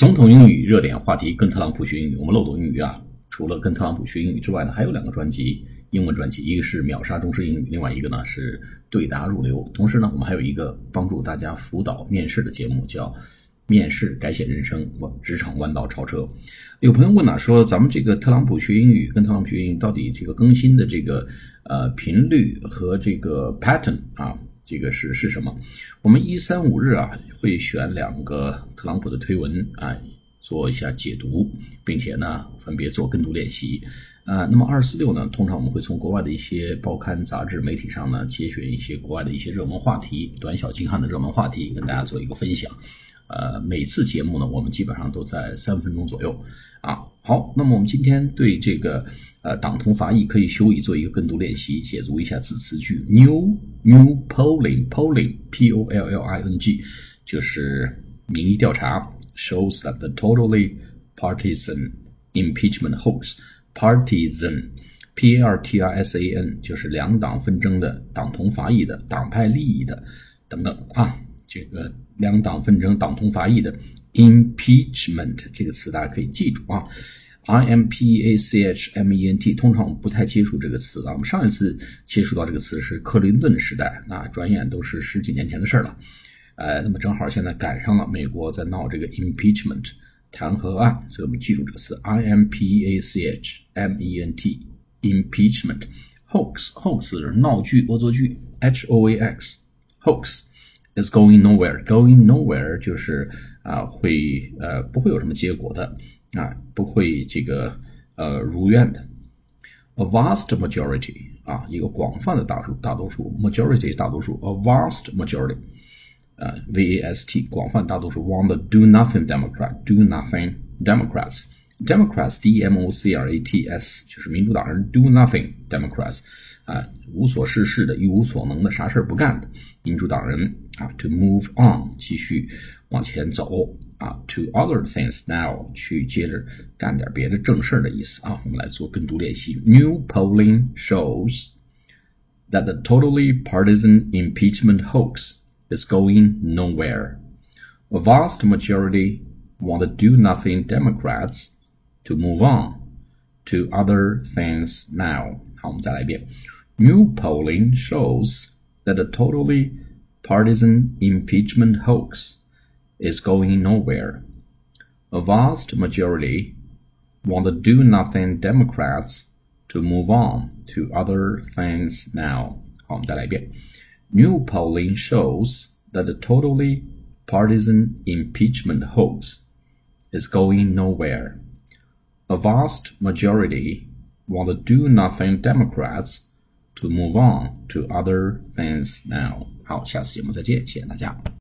总统英语热点话题，跟特朗普学英语。我们漏斗英语啊，除了跟特朗普学英语之外呢，还有两个专辑，英文专辑，一个是秒杀中式英语，另外一个呢是对答入流。同时呢，我们还有一个帮助大家辅导面试的节目，叫。面试改写人生，我职场弯道超车。有朋友问呐，说咱们这个特朗普学英语跟特朗普学英语到底这个更新的这个呃频率和这个 pattern 啊，这个是是什么？我们一三五日啊会选两个特朗普的推文啊做一下解读，并且呢分别做跟读练习啊。那么二四六呢，通常我们会从国外的一些报刊杂志媒体上呢节选一些国外的一些热门话题，短小精悍的热门话题，跟大家做一个分享。呃，每次节目呢，我们基本上都在三分钟左右啊。好，那么我们今天对这个呃党同伐异可以休矣做一个跟读练习，解读一下字词句。New new polling polling p o l l i n g 就是民意调查，shows that the totally partisan impeachment hoax partisan p a r t i s a n 就是两党纷争的党同伐异的党派利益的等等啊。这个两党纷争、党同伐异的 impeachment 这个词，大家可以记住啊，i m p a c h m e n t。通常我们不太接触这个词啊。我们上一次接触到这个词是克林顿时代，那转眼都是十几年前的事儿了。呃，那么正好现在赶上了美国在闹这个 impeachment 弹劾案，所以我们记住这个词 i m p a c h m e n t impeachment hoax hoax 是闹剧、恶作剧 h o a x hoax。is going nowhere. Going nowhere 就是啊，会呃不会有什么结果的啊，不会这个呃如愿的。A vast majority 啊，一个广泛的大数大多数，majority 大多数，a vast majority 啊，V A S T 广泛大多数，want the do nothing Democrat do nothing Democrats Democrats D M O C R A T S 就是民主党人，do nothing Democrats 啊，无所事事的，一无所能的，啥事儿不干的民主党人啊。To move on，继续往前走啊。To other things now，去接着干点别的正事儿的意思啊。我们来做跟读练习。New polling shows that the totally partisan impeachment hoax is going nowhere. A vast majority want the do-nothing Democrats to move on to other things now. 好，我们再来一遍。New polling shows that the totally partisan impeachment hoax is going nowhere. A vast majority want the do nothing Democrats to move on to other things now. New polling shows that the totally partisan impeachment hoax is going nowhere. A vast majority want the do nothing Democrats to move on to other things now。好，下次节目再见，谢谢大家。